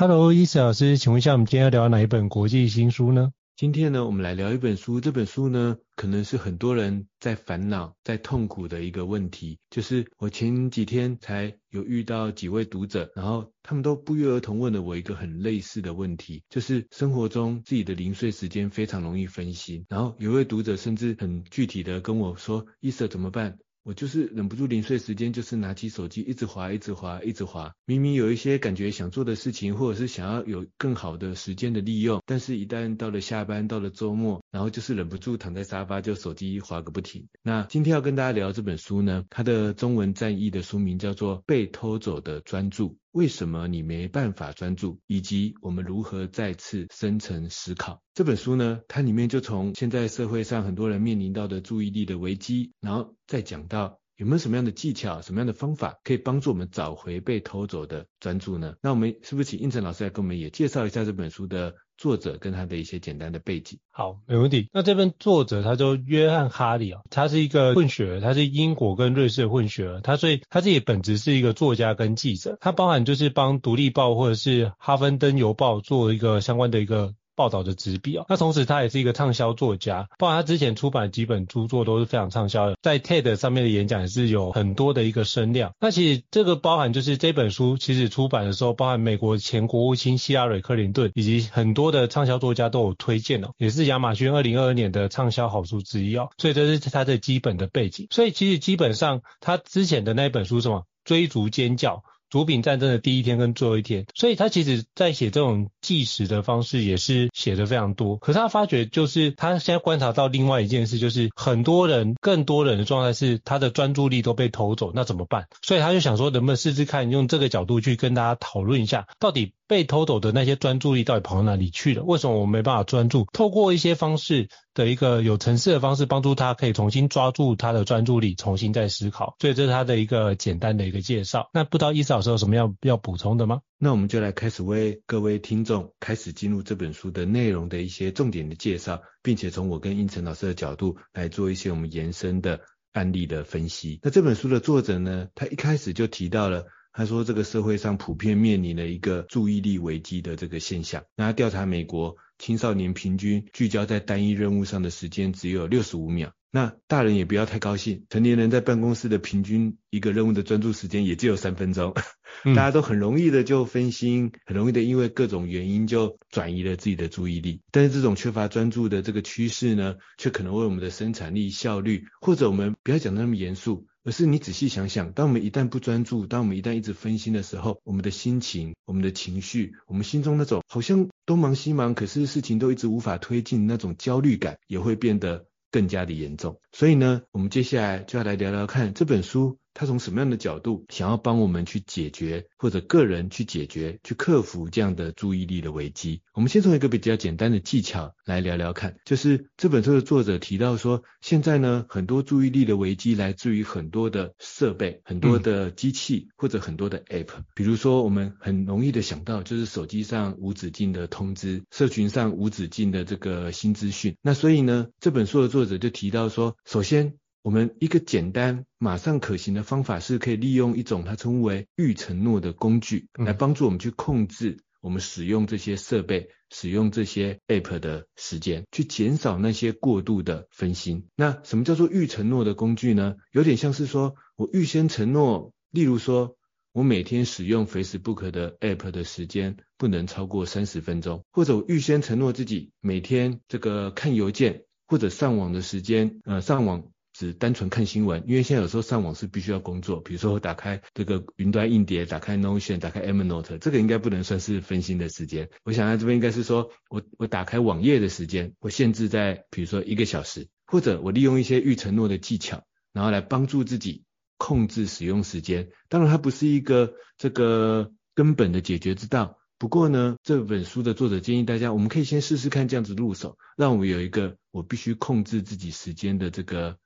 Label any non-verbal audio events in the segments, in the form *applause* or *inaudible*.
Hello，伊斯老师，请问一下，我们今天要聊哪一本国际新书呢？今天呢，我们来聊一本书。这本书呢，可能是很多人在烦恼、在痛苦的一个问题。就是我前几天才有遇到几位读者，然后他们都不约而同问了我一个很类似的问题，就是生活中自己的零碎时间非常容易分心。然后有位读者甚至很具体的跟我说：“伊瑟怎么办？”我就是忍不住零碎时间，就是拿起手机一直划，一直划，一直划。明明有一些感觉想做的事情，或者是想要有更好的时间的利用，但是一旦到了下班，到了周末，然后就是忍不住躺在沙发就手机滑个不停。那今天要跟大家聊这本书呢，它的中文战译的书名叫做《被偷走的专注》。为什么你没办法专注？以及我们如何再次深层思考？这本书呢，它里面就从现在社会上很多人面临到的注意力的危机，然后再讲到有没有什么样的技巧、什么样的方法可以帮助我们找回被偷走的专注呢？那我们是不是请应成老师来跟我们也介绍一下这本书的作者跟他的一些简单的背景。好，没问题。那这本作者他叫约翰哈利啊，他是一个混血儿，他是英国跟瑞士的混血儿，他所以他自己本质是一个作家跟记者，他包含就是帮独立报或者是哈芬登邮报做一个相关的一个。报道的执笔哦，那同时他也是一个畅销作家，包括他之前出版几本著作都是非常畅销的，在 TED 上面的演讲也是有很多的一个声量。那其实这个包含就是这本书其实出版的时候，包含美国前国务卿希拉蕊克林顿以及很多的畅销作家都有推荐哦，也是亚马逊二零二二年的畅销好书之一哦，所以这是他的基本的背景。所以其实基本上他之前的那本书什么？追逐尖叫。毒品战争的第一天跟最后一天，所以他其实在写这种纪实的方式也是写的非常多。可是他发觉就是他现在观察到另外一件事，就是很多人、更多人的状态是他的专注力都被偷走，那怎么办？所以他就想说，能不能试试看用这个角度去跟大家讨论一下，到底被偷走的那些专注力到底跑到哪里去了？为什么我没办法专注？透过一些方式的一个有层次的方式，帮助他可以重新抓住他的专注力，重新再思考。所以这是他的一个简单的一个介绍。那不知道伊思老师有什么要要补充的吗？那我们就来开始为各位听众开始进入这本书的内容的一些重点的介绍，并且从我跟胤丞老师的角度来做一些我们延伸的案例的分析。那这本书的作者呢，他一开始就提到了。他说，这个社会上普遍面临了一个注意力危机的这个现象。那他调查美国青少年平均聚焦在单一任务上的时间只有六十五秒。那大人也不要太高兴，成年人在办公室的平均一个任务的专注时间也只有三分钟。大家都很容易的就分心，很容易的因为各种原因就转移了自己的注意力。但是这种缺乏专注的这个趋势呢，却可能为我们的生产力效率，或者我们不要讲得那么严肃。而是你仔细想想，当我们一旦不专注，当我们一旦一直分心的时候，我们的心情、我们的情绪、我们心中那种好像东忙西忙，可是事情都一直无法推进，那种焦虑感也会变得更加的严重。所以呢，我们接下来就要来聊聊看这本书他从什么样的角度想要帮我们去解决，或者个人去解决、去克服这样的注意力的危机。我们先从一个比较简单的技巧来聊聊看，就是这本书的作者提到说，现在呢，很多注意力的危机来自于很多的设备、很多的机器或者很多的 App。比如说，我们很容易的想到就是手机上无止境的通知，社群上无止境的这个新资讯。那所以呢，这本书的作者就提到说，首先。我们一个简单、马上可行的方法是可以利用一种它称为预承诺的工具，来帮助我们去控制我们使用这些设备、使用这些 App 的时间，去减少那些过度的分心。那什么叫做预承诺的工具呢？有点像是说我预先承诺，例如说我每天使用 Facebook 的 App 的时间不能超过三十分钟，或者我预先承诺自己每天这个看邮件或者上网的时间，呃，上网。只单纯看新闻，因为现在有时候上网是必须要工作，比如说我打开这个云端硬碟，打开 Notion，打开 Evernote，这个应该不能算是分心的时间。我想在这边应该是说我我打开网页的时间，我限制在比如说一个小时，或者我利用一些预承诺的技巧，然后来帮助自己控制使用时间。当然它不是一个这个根本的解决之道，不过呢，这本书的作者建议大家，我们可以先试试看这样子入手，让我有一个我必须控制自己时间的这个。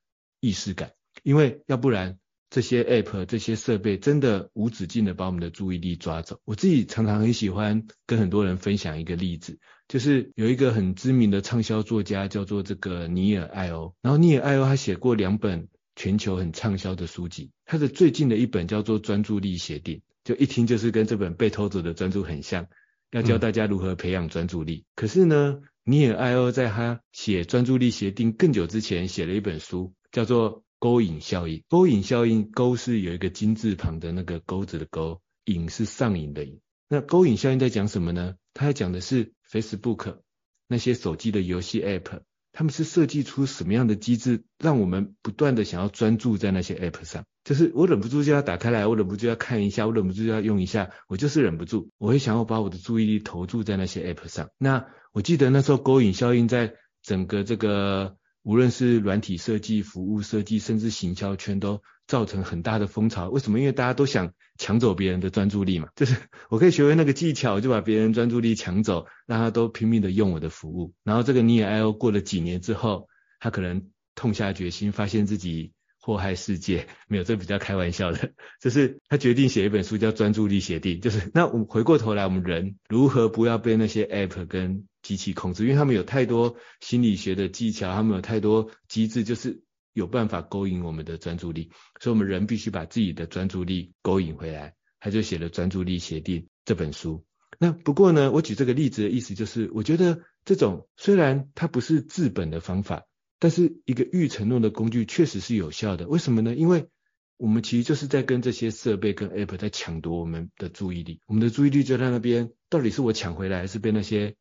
意识感，因为要不然这些 app 这些设备真的无止境的把我们的注意力抓走。我自己常常很喜欢跟很多人分享一个例子，就是有一个很知名的畅销作家叫做这个尼尔艾欧，然后尼尔艾欧他写过两本全球很畅销的书籍，他的最近的一本叫做专注力协定，就一听就是跟这本被偷走的专注很像，要教大家如何培养专注力。嗯、可是呢，尼尔艾欧在他写专注力协定更久之前写了一本书。叫做勾引效应，勾引效应，勾是有一个金字旁的那个钩子的勾，引是上瘾的瘾。那勾引效应在讲什么呢？它在讲的是 Facebook 那些手机的游戏 App，他们是设计出什么样的机制，让我们不断的想要专注在那些 App 上，就是我忍不住就要打开来，我忍不住要看一下，我忍不住就要用一下，我就是忍不住，我会想要把我的注意力投注在那些 App 上。那我记得那时候勾引效应在整个这个。无论是软体设计、服务设计，甚至行销圈，都造成很大的风潮。为什么？因为大家都想抢走别人的专注力嘛。就是 *laughs* 我可以学会那个技巧，就把别人专注力抢走，让他都拼命的用我的服务。然后这个尼尔艾欧过了几年之后，他可能痛下决心，发现自己祸害世界。没有，这比较开玩笑的。就是他决定写一本书，叫《专注力协定》。就是那我们回过头来，我们人如何不要被那些 App 跟机器控制，因为他们有太多心理学的技巧，他们有太多机制，就是有办法勾引我们的专注力，所以我们人必须把自己的专注力勾引回来。他就写了《专注力协定》这本书。那不过呢，我举这个例子的意思就是，我觉得这种虽然它不是治本的方法，但是一个预承诺的工具确实是有效的。为什么呢？因为我们其实就是在跟这些设备跟 App 在抢夺我们的注意力，我们的注意力就在那边，到底是我抢回来，还是被那些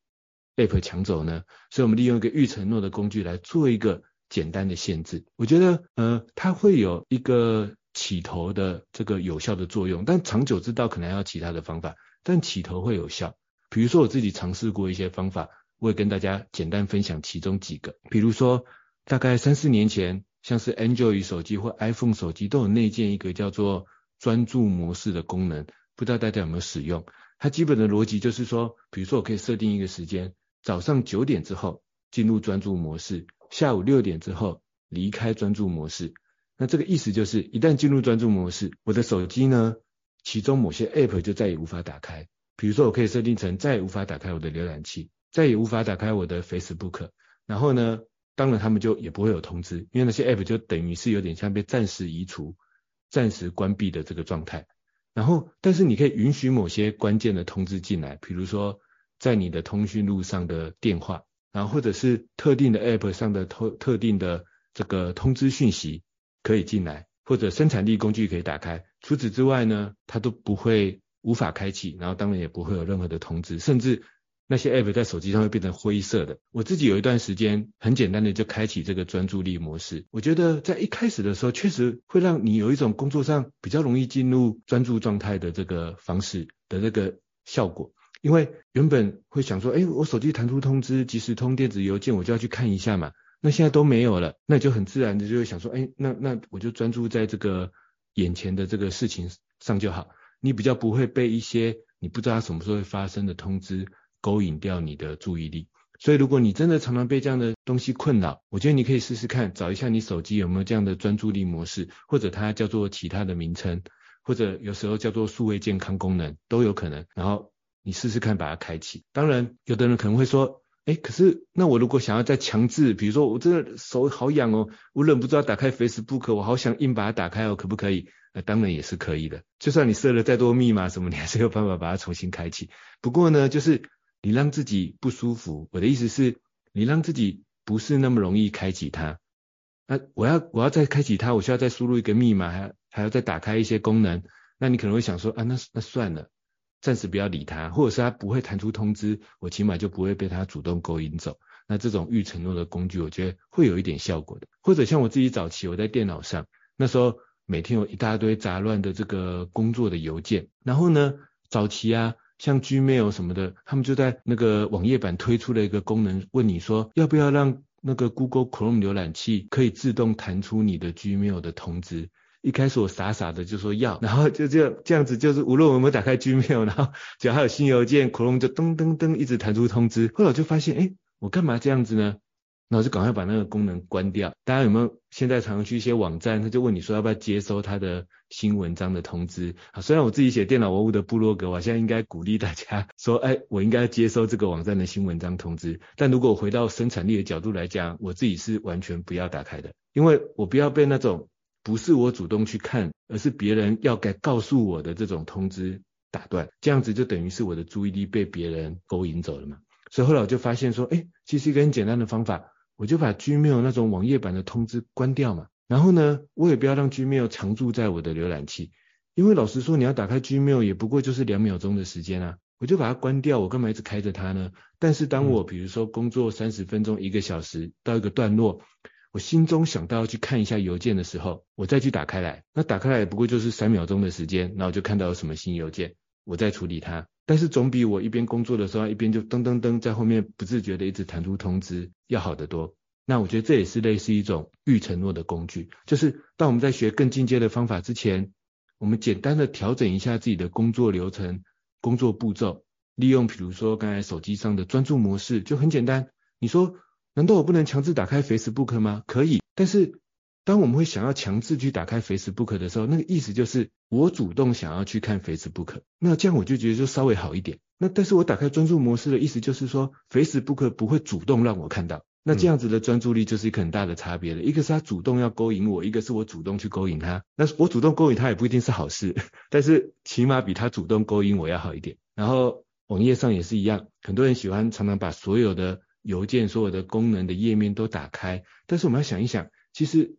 App 抢走呢，所以我们利用一个预承诺的工具来做一个简单的限制。我觉得，呃，它会有一个起头的这个有效的作用，但长久之道可能还要其他的方法，但起头会有效。比如说我自己尝试过一些方法，我也跟大家简单分享其中几个。比如说，大概三四年前，像是 Android 手机或 iPhone 手机都有内建一个叫做专注模式的功能，不知道大家有没有使用？它基本的逻辑就是说，比如说我可以设定一个时间。早上九点之后进入专注模式，下午六点之后离开专注模式。那这个意思就是，一旦进入专注模式，我的手机呢，其中某些 App 就再也无法打开。比如说，我可以设定成再也无法打开我的浏览器，再也无法打开我的 Facebook。然后呢，当然他们就也不会有通知，因为那些 App 就等于是有点像被暂时移除、暂时关闭的这个状态。然后，但是你可以允许某些关键的通知进来，比如说。在你的通讯录上的电话，然后或者是特定的 App 上的特特定的这个通知讯息可以进来，或者生产力工具可以打开。除此之外呢，它都不会无法开启，然后当然也不会有任何的通知，甚至那些 App 在手机上会变成灰色的。我自己有一段时间很简单的就开启这个专注力模式，我觉得在一开始的时候确实会让你有一种工作上比较容易进入专注状态的这个方式的这个效果。因为原本会想说，哎，我手机弹出通知，即时通电子邮件，我就要去看一下嘛。那现在都没有了，那你就很自然的就会想说，哎，那那我就专注在这个眼前的这个事情上就好，你比较不会被一些你不知道什么时候会发生的通知勾引掉你的注意力。所以如果你真的常常被这样的东西困扰，我觉得你可以试试看，找一下你手机有没有这样的专注力模式，或者它叫做其他的名称，或者有时候叫做数位健康功能都有可能。然后你试试看把它开启。当然，有的人可能会说，哎，可是那我如果想要再强制，比如说我真的手好痒哦，我忍不住要打开 Facebook，我好想硬把它打开哦，可不可以？那当然也是可以的。就算你设了再多密码什么，你还是有办法把它重新开启。不过呢，就是你让自己不舒服。我的意思是，你让自己不是那么容易开启它。那我要我要再开启它，我需要再输入一个密码，还还要再打开一些功能。那你可能会想说啊，那那算了。暂时不要理他，或者是他不会弹出通知，我起码就不会被他主动勾引走。那这种预承诺的工具，我觉得会有一点效果的。或者像我自己早期，我在电脑上，那时候每天有一大堆杂乱的这个工作的邮件，然后呢，早期啊，像 Gmail 什么的，他们就在那个网页版推出了一个功能，问你说要不要让那个 Google Chrome 浏览器可以自动弹出你的 Gmail 的通知。一开始我傻傻的就说要，*laughs* 然后就这样这样子，就是无论我有没有打开 Gmail，然后只要还有新邮件，Chrome 就噔噔噔一直弹出通知。后来我就发现，哎，我干嘛这样子呢？然后就赶快把那个功能关掉。大家有没有现在常常去一些网站，他就问你说要不要接收他的新文章的通知？啊，虽然我自己写电脑文物的部落格，我现在应该鼓励大家说，*laughs* 哎，我应该接收这个网站的新文章通知。但如果我回到生产力的角度来讲，我自己是完全不要打开的，因为我不要被那种。不是我主动去看，而是别人要该告诉我的这种通知打断，这样子就等于是我的注意力被别人勾引走了嘛。所以后来我就发现说，哎，其实一个很简单的方法，我就把 Gmail 那种网页版的通知关掉嘛。然后呢，我也不要让 Gmail 常驻在我的浏览器，因为老实说，你要打开 Gmail 也不过就是两秒钟的时间啊，我就把它关掉，我干嘛一直开着它呢？但是当我比如说工作三十分钟、一个小时到一个段落。我心中想到要去看一下邮件的时候，我再去打开来，那打开来不过就是三秒钟的时间，然后就看到有什么新邮件，我再处理它。但是总比我一边工作的时候一边就噔噔噔在后面不自觉的一直弹出通知要好得多。那我觉得这也是类似一种预承诺的工具，就是当我们在学更进阶的方法之前，我们简单的调整一下自己的工作流程、工作步骤，利用比如说刚才手机上的专注模式就很简单。你说。难道我不能强制打开 Facebook 吗？可以，但是当我们会想要强制去打开 Facebook 的时候，那个意思就是我主动想要去看 Facebook，那这样我就觉得就稍微好一点。那但是我打开专注模式的意思就是说，Facebook 不会主动让我看到，那这样子的专注力就是一个很大的差别了。一个是他主动要勾引我，一个是我主动去勾引他。那我主动勾引他也不一定是好事，但是起码比他主动勾引我要好一点。然后网页上也是一样，很多人喜欢常常把所有的。邮件所有的功能的页面都打开，但是我们要想一想，其实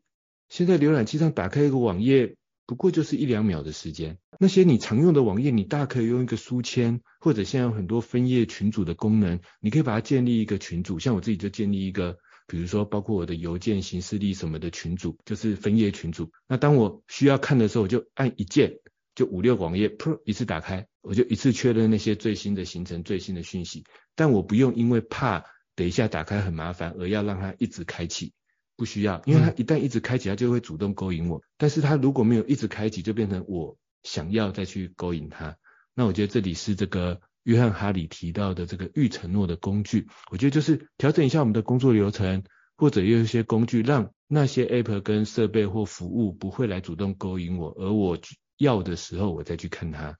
现在浏览器上打开一个网页，不过就是一两秒的时间。那些你常用的网页，你大可以用一个书签，或者现在有很多分页群组的功能，你可以把它建立一个群组。像我自己就建立一个，比如说包括我的邮件、行事历什么的群组，就是分页群组。那当我需要看的时候，我就按一键，就五六网页，噗，一次打开，我就一次确认那些最新的行程、最新的讯息。但我不用因为怕。等一下打开很麻烦，而要让它一直开启，不需要，因为它一旦一直开启，它就会主动勾引我。但是它如果没有一直开启，就变成我想要再去勾引它。那我觉得这里是这个约翰哈里提到的这个预承诺的工具，我觉得就是调整一下我们的工作流程，或者用一些工具，让那些 app 跟设备或服务不会来主动勾引我，而我要的时候我再去看它。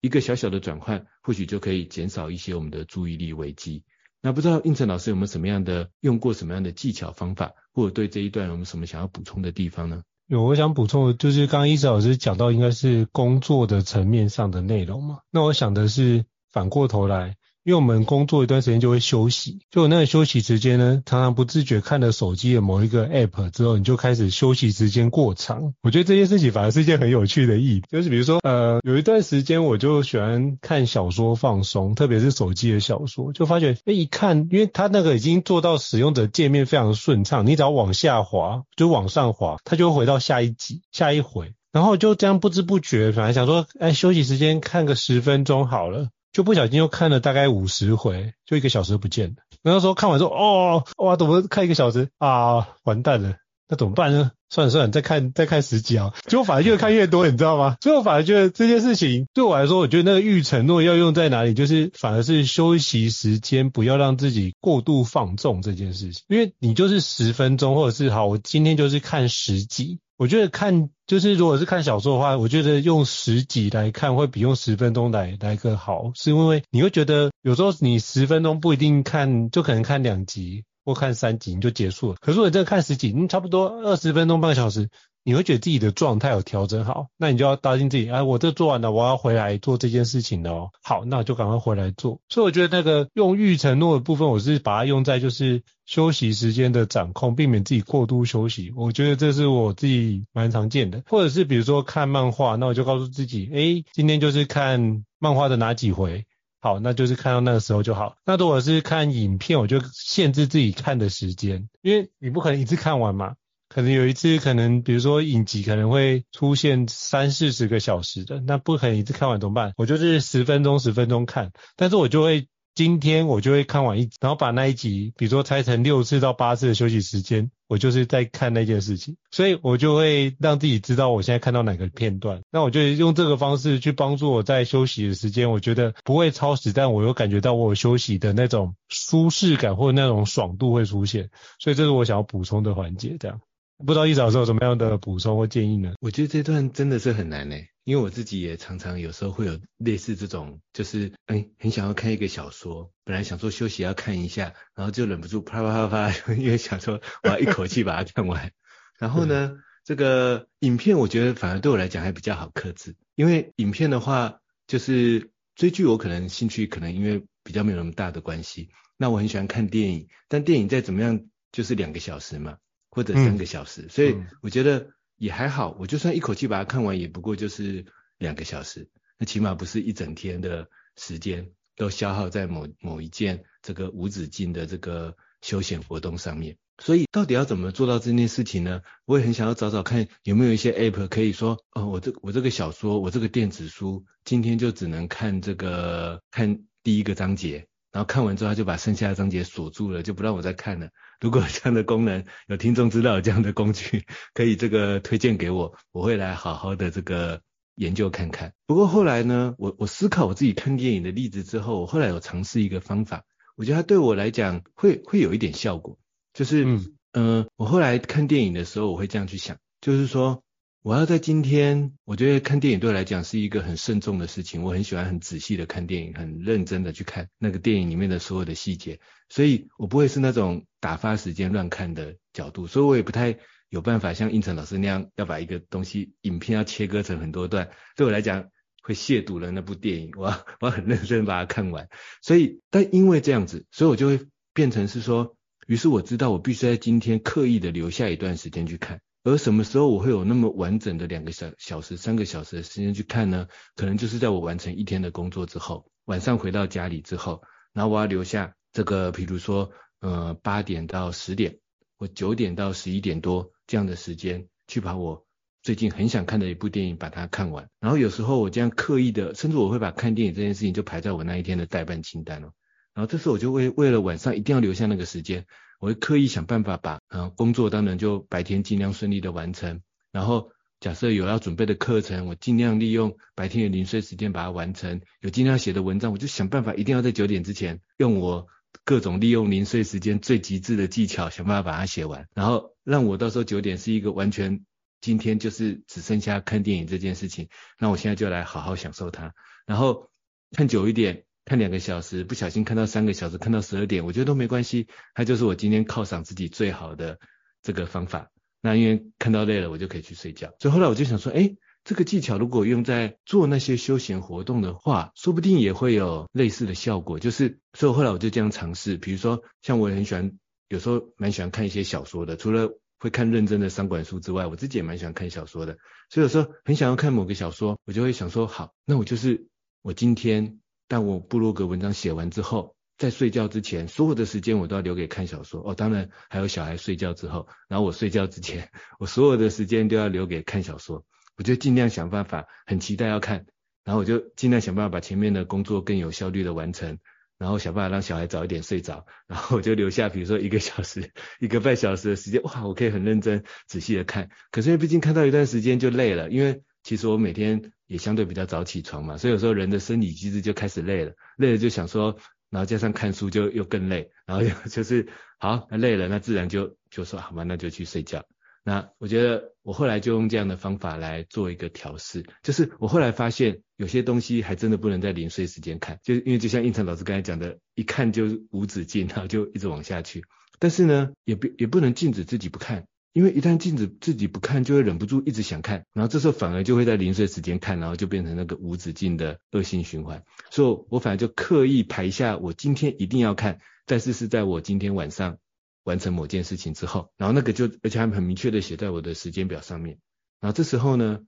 一个小小的转换，或许就可以减少一些我们的注意力危机。那不知道应成老师有没有什么样的用过什么样的技巧方法，或者对这一段有没有什么想要补充的地方呢？有，我想补充的就是刚刚胤丞老师讲到应该是工作的层面上的内容嘛，那我想的是反过头来。因为我们工作一段时间就会休息，就那个休息时间呢，常常不自觉看了手机的某一个 app 之后，你就开始休息时间过长。我觉得这件事情反而是一件很有趣的意，就是比如说，呃，有一段时间我就喜欢看小说放松，特别是手机的小说，就发觉，哎，一看，因为它那个已经做到使用者界面非常顺畅，你只要往下滑，就往上滑，它就会回到下一集、下一回，然后就这样不知不觉，反而想说，哎，休息时间看个十分钟好了。就不小心又看了大概五十回，就一个小时不见了。然后说看完说，哦，哇，怎么看一个小时啊？完蛋了，那怎么办呢？算了算了，再看再看十集啊，结果反而越看越多，你知道吗？所以我反而觉得这件事情对我来说，我觉得那个预承诺要用在哪里，就是反而是休息时间，不要让自己过度放纵这件事情。因为你就是十分钟，或者是好，我今天就是看十集。我觉得看就是如果是看小说的话，我觉得用十集来看会比用十分钟来来更好，是因为你会觉得有时候你十分钟不一定看，就可能看两集。或看三集你就结束了，可是我真的看十集，你差不多二十分钟半个小时，你会觉得自己的状态有调整好，那你就要答应自己，哎，我这做完了，我要回来做这件事情了哦。好，那我就赶快回来做。所以我觉得那个用预承诺的部分，我是把它用在就是休息时间的掌控，避免自己过度休息。我觉得这是我自己蛮常见的，或者是比如说看漫画，那我就告诉自己，哎，今天就是看漫画的哪几回。好，那就是看到那个时候就好。那如果是看影片，我就限制自己看的时间，因为你不可能一次看完嘛。可能有一次，可能比如说影集可能会出现三四十个小时的，那不可能一次看完怎么办？我就是十分钟十分钟看，但是我就会。今天我就会看完一集，然后把那一集，比如说拆成六次到八次的休息时间，我就是在看那件事情，所以我就会让自己知道我现在看到哪个片段。那我就用这个方式去帮助我在休息的时间，我觉得不会超时，但我又感觉到我休息的那种舒适感或者那种爽度会出现，所以这是我想要补充的环节。这样，不知道一早是有什么样的补充或建议呢？我觉得这段真的是很难诶。因为我自己也常常有时候会有类似这种，就是哎，很想要看一个小说，本来想说休息要看一下，然后就忍不住啪啪啪啪，*laughs* 因为想说我要一口气把它看完。然后呢，这个影片我觉得反而对我来讲还比较好克制，因为影片的话，就是追剧我可能兴趣可能因为比较没有那么大的关系，那我很喜欢看电影，但电影再怎么样就是两个小时嘛，或者三个小时，嗯、所以我觉得。也还好，我就算一口气把它看完，也不过就是两个小时，那起码不是一整天的时间都消耗在某某一件这个无止境的这个休闲活动上面。所以到底要怎么做到这件事情呢？我也很想要找找看有没有一些 app 可以说，哦，我这我这个小说，我这个电子书，今天就只能看这个看第一个章节。然后看完之后，他就把剩下的章节锁住了，就不让我再看了。如果有这样的功能，有听众知道有这样的工具，可以这个推荐给我，我会来好好的这个研究看看。不过后来呢，我我思考我自己看电影的例子之后，我后来有尝试一个方法，我觉得它对我来讲会会有一点效果，就是嗯、呃，我后来看电影的时候，我会这样去想，就是说。我要在今天，我觉得看电影对我来讲是一个很慎重的事情。我很喜欢很仔细的看电影，很认真的去看那个电影里面的所有的细节，所以我不会是那种打发时间乱看的角度，所以我也不太有办法像胤丞老师那样要把一个东西影片要切割成很多段，对我来讲会亵渎了那部电影。我要我要很认真把它看完，所以但因为这样子，所以我就会变成是说，于是我知道我必须在今天刻意的留下一段时间去看。而什么时候我会有那么完整的两个小小时、三个小时的时间去看呢？可能就是在我完成一天的工作之后，晚上回到家里之后，然后我要留下这个，比如说，呃，八点到十点，或九点到十一点多这样的时间，去把我最近很想看的一部电影把它看完。然后有时候我这样刻意的，甚至我会把看电影这件事情就排在我那一天的待办清单哦。然后这时候我就会为了晚上一定要留下那个时间。我会刻意想办法把，嗯，工作当然就白天尽量顺利的完成，然后假设有要准备的课程，我尽量利用白天的零碎时间把它完成。有尽量写的文章，我就想办法一定要在九点之前，用我各种利用零碎时间最极致的技巧，想办法把它写完，然后让我到时候九点是一个完全今天就是只剩下看电影这件事情，那我现在就来好好享受它，然后看久一点。看两个小时，不小心看到三个小时，看到十二点，我觉得都没关系，它就是我今天犒赏自己最好的这个方法。那因为看到累了，我就可以去睡觉。所以后来我就想说，哎，这个技巧如果用在做那些休闲活动的话，说不定也会有类似的效果。就是，所以后来我就这样尝试，比如说像我也很喜欢，有时候蛮喜欢看一些小说的，除了会看认真的商管书之外，我自己也蛮喜欢看小说的。所以有时候很想要看某个小说，我就会想说，好，那我就是我今天。但我部落格文章写完之后，在睡觉之前，所有的时间我都要留给看小说。哦，当然还有小孩睡觉之后，然后我睡觉之前，我所有的时间都要留给看小说。我就尽量想办法，很期待要看，然后我就尽量想办法把前面的工作更有效率的完成，然后想办法让小孩早一点睡着，然后我就留下比如说一个小时、一个半小时的时间，哇，我可以很认真仔细的看。可是因为毕竟看到一段时间就累了，因为其实我每天也相对比较早起床嘛，所以有时候人的生理机制就开始累了，累了就想说，然后加上看书就又更累，然后就是好，那累了，那自然就就说好吧，那就去睡觉。那我觉得我后来就用这样的方法来做一个调试，就是我后来发现有些东西还真的不能在临睡时间看，就因为就像胤丞老师刚才讲的，一看就无止境，然后就一直往下去。但是呢，也不也不能禁止自己不看。因为一旦禁止自己不看，就会忍不住一直想看，然后这时候反而就会在临睡时间看，然后就变成那个无止境的恶性循环。所以我反而就刻意排下我今天一定要看，但是是在我今天晚上完成某件事情之后，然后那个就而且还很明确的写在我的时间表上面。然后这时候呢，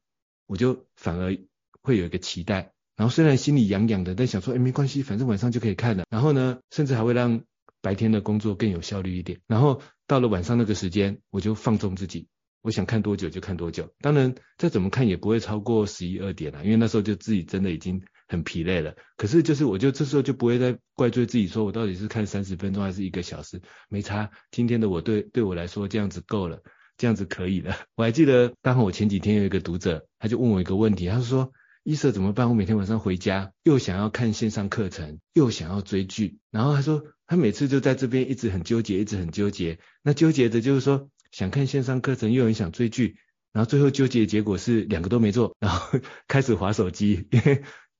我就反而会有一个期待，然后虽然心里痒痒的，但想说，哎，没关系，反正晚上就可以看了。然后呢，甚至还会让白天的工作更有效率一点。然后。到了晚上那个时间，我就放纵自己，我想看多久就看多久。当然，再怎么看也不会超过十一二点了，因为那时候就自己真的已经很疲累了。可是就是，我就这时候就不会再怪罪自己，说我到底是看三十分钟还是一个小时，没差。今天的我对对我来说这样子够了，这样子可以了。我还记得，刚好我前几天有一个读者，他就问我一个问题，他说。伊瑟怎么办？我每天晚上回家又想要看线上课程，又想要追剧，然后他说他每次就在这边一直很纠结，一直很纠结。那纠结的就是说想看线上课程，又很想追剧，然后最后纠结的结果是两个都没做，然后 *laughs* 开始划手机，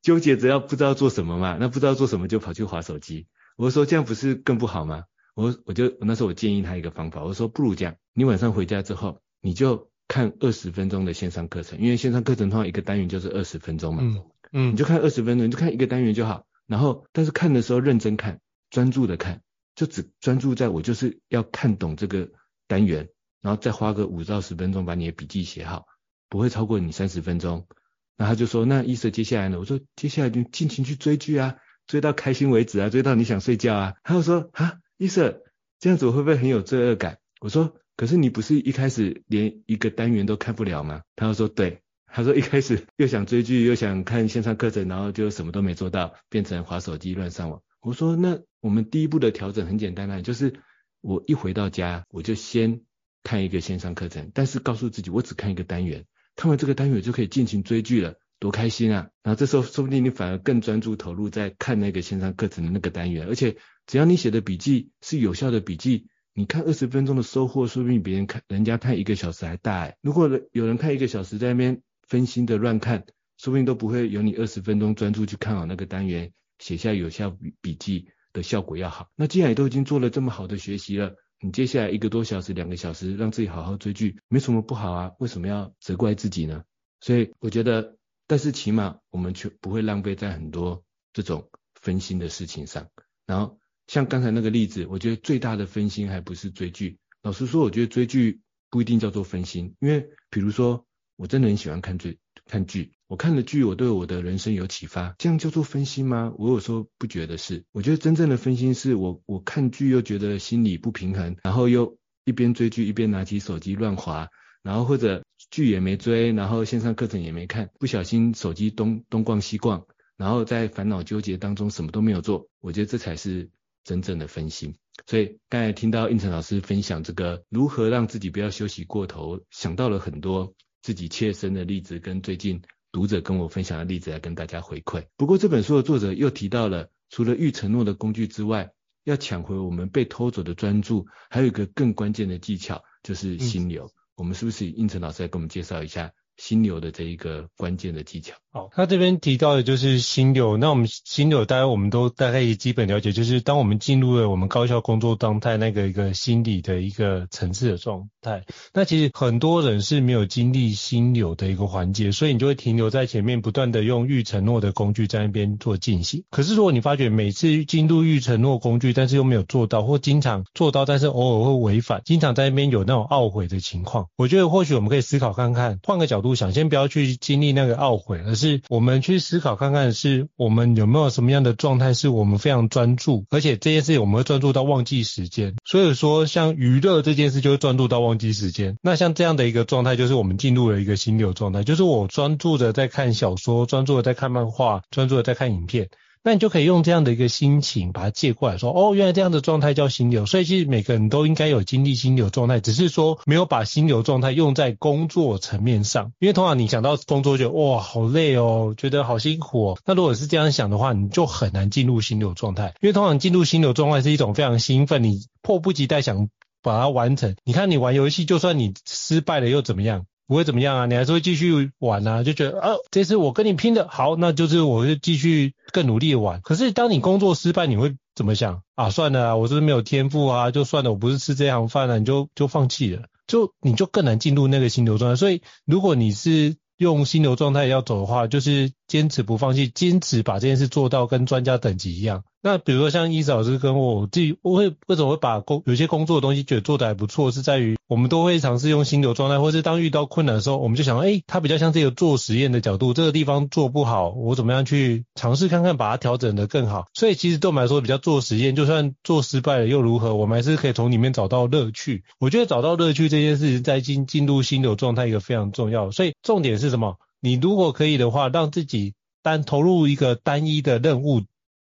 纠结着要不知道做什么嘛，那不知道做什么就跑去划手机。我说这样不是更不好吗？我我就那时候我建议他一个方法，我说不如这样，你晚上回家之后你就。看二十分钟的线上课程，因为线上课程通常一个单元就是二十分钟嘛，嗯嗯，你就看二十分钟，你就看一个单元就好。然后，但是看的时候认真看，专注的看，就只专注在我就是要看懂这个单元，然后再花个五到十分钟把你的笔记写好，不会超过你三十分钟。然后他就说，那伊瑟接下来呢？我说接下来就尽情去追剧啊，追到开心为止啊，追到你想睡觉啊。他就说啊，伊瑟这样子我会不会很有罪恶感？我说。可是你不是一开始连一个单元都看不了吗？他说对，他说一开始 *laughs* 又想追剧又想看线上课程，然后就什么都没做到，变成滑手机乱上网。我说那我们第一步的调整很简单啊，就是我一回到家我就先看一个线上课程，但是告诉自己我只看一个单元，看完这个单元就可以尽情追剧了，多开心啊！然后这时候说不定你反而更专注投入在看那个线上课程的那个单元，而且只要你写的笔记是有效的笔记。你看二十分钟的收获，说不定别人看人家看一个小时还大哎。如果有人看一个小时在那边分心的乱看，说不定都不会有你二十分钟专注去看好那个单元，写下有效笔笔记的效果要好。那既然你都已经做了这么好的学习了，你接下来一个多小时、两个小时让自己好好追剧，没什么不好啊。为什么要责怪自己呢？所以我觉得，但是起码我们却不会浪费在很多这种分心的事情上，然后。像刚才那个例子，我觉得最大的分心还不是追剧。老实说，我觉得追剧不一定叫做分心，因为比如说，我真的很喜欢看追看剧，我看了剧，我对我的人生有启发，这样叫做分心吗？我有时候不觉得是。我觉得真正的分心是我我看剧又觉得心里不平衡，然后又一边追剧一边拿起手机乱滑，然后或者剧也没追，然后线上课程也没看，不小心手机东东逛西逛，然后在烦恼纠结当中什么都没有做。我觉得这才是。真正的分心，所以刚才听到应成老师分享这个如何让自己不要休息过头，想到了很多自己切身的例子，跟最近读者跟我分享的例子来跟大家回馈。不过这本书的作者又提到了，除了预承诺的工具之外，要抢回我们被偷走的专注，还有一个更关键的技巧，就是心流。嗯、我们是不是应成老师来给我们介绍一下？心流的这一个关键的技巧。好，他这边提到的就是心流。那我们心流，大概我们都大概也基本了解，就是当我们进入了我们高效工作状态那个一个心理的一个层次的状态。那其实很多人是没有经历心流的一个环节，所以你就会停留在前面，不断的用预承诺的工具在那边做进行。可是如果你发觉每次进入预承诺工具，但是又没有做到，或经常做到，但是偶尔会违反，经常在那边有那种懊悔的情况，我觉得或许我们可以思考看看，换个角度。想先不要去经历那个懊悔，而是是我们去思考看看，是我们有没有什么样的状态，是我们非常专注，而且这件事情我们会专注到忘记时间。所以说，像娱乐这件事就会专注到忘记时间。那像这样的一个状态，就是我们进入了一个心流状态，就是我专注的在看小说，专注的在看漫画，专注的在看影片。那你就可以用这样的一个心情把它借过来说，哦，原来这样的状态叫心流。所以其实每个人都应该有经历心流状态，只是说没有把心流状态用在工作层面上。因为通常你想到工作就哇好累哦，觉得好辛苦哦。那如果是这样想的话，你就很难进入心流状态。因为通常进入心流状态是一种非常兴奋，你迫不及待想把它完成。你看你玩游戏，就算你失败了又怎么样？不会怎么样啊，你还是会继续玩啊，就觉得啊，这次我跟你拼的好，那就是我会继续更努力的玩。可是当你工作失败，你会怎么想啊？算了啊，我是不是没有天赋啊，就算了，我不是吃这行饭了，你就就放弃了，就你就更难进入那个心流状态。所以如果你是用心流状态要走的话，就是坚持不放弃，坚持把这件事做到跟专家等级一样。那比如说像伊斯老师跟我，我自己，我会为什么会把工有些工作的东西觉得做得还不错，是在于我们都会尝试用心流状态，或是当遇到困难的时候，我们就想，哎、欸，它比较像这个做实验的角度，这个地方做不好，我怎么样去尝试看看把它调整得更好。所以其实对我们来说比较做实验，就算做失败了又如何，我们还是可以从里面找到乐趣。我觉得找到乐趣这件事情在进进入心流状态一个非常重要。所以重点是什么？你如果可以的话，让自己单投入一个单一的任务。